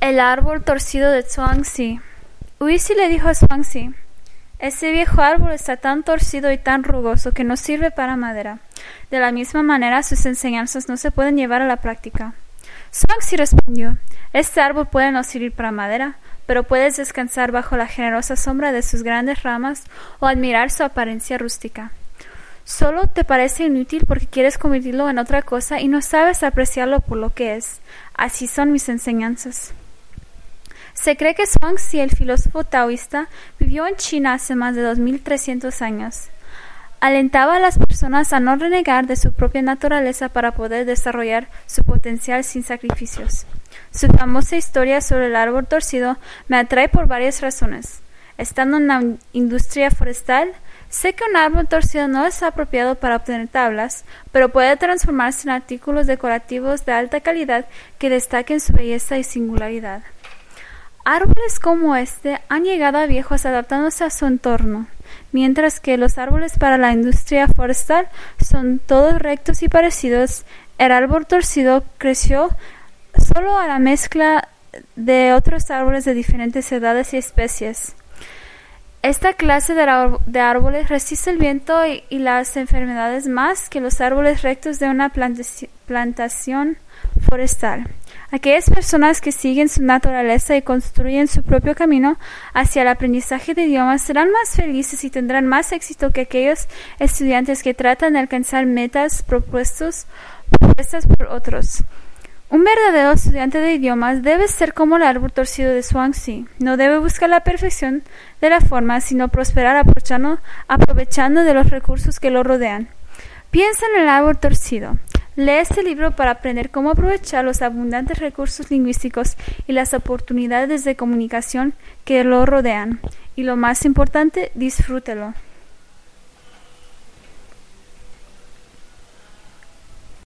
El árbol torcido de Zhuangzi. Uisi le dijo a Zhuangzi, ese viejo árbol está tan torcido y tan rugoso que no sirve para madera. De la misma manera, sus enseñanzas no se pueden llevar a la práctica. Zhuangzi respondió, este árbol puede no servir para madera, pero puedes descansar bajo la generosa sombra de sus grandes ramas o admirar su apariencia rústica. Solo te parece inútil porque quieres convertirlo en otra cosa y no sabes apreciarlo por lo que es. Así son mis enseñanzas. Se cree que Zhuangzi, el filósofo taoísta, vivió en China hace más de 2300 años. Alentaba a las personas a no renegar de su propia naturaleza para poder desarrollar su potencial sin sacrificios. Su famosa historia sobre el árbol torcido me atrae por varias razones. Estando en la industria forestal, sé que un árbol torcido no es apropiado para obtener tablas, pero puede transformarse en artículos decorativos de alta calidad que destaquen su belleza y singularidad. Árboles como este han llegado a viejos adaptándose a su entorno, mientras que los árboles para la industria forestal son todos rectos y parecidos. El árbol torcido creció solo a la mezcla de otros árboles de diferentes edades y especies. Esta clase de, árboles resiste el viento y, las enfermedades más que los árboles rectos de una plantación forestal. Aquellas personas que siguen su naturaleza y construyen su propio camino hacia el aprendizaje de idiomas serán más felices y tendrán más éxito que aquellos estudiantes que tratan de alcanzar metas propuestos, propuestas por otros. Un verdadero estudiante de idiomas debe ser como el árbol torcido de Swansea. No debe buscar la perfección de la forma, sino prosperar aprovechando, aprovechando de los recursos que lo rodean. Piensa en el árbol torcido. Lee este libro para aprender cómo aprovechar los abundantes recursos lingüísticos y las oportunidades de comunicación que lo rodean. Y lo más importante, disfrútelo.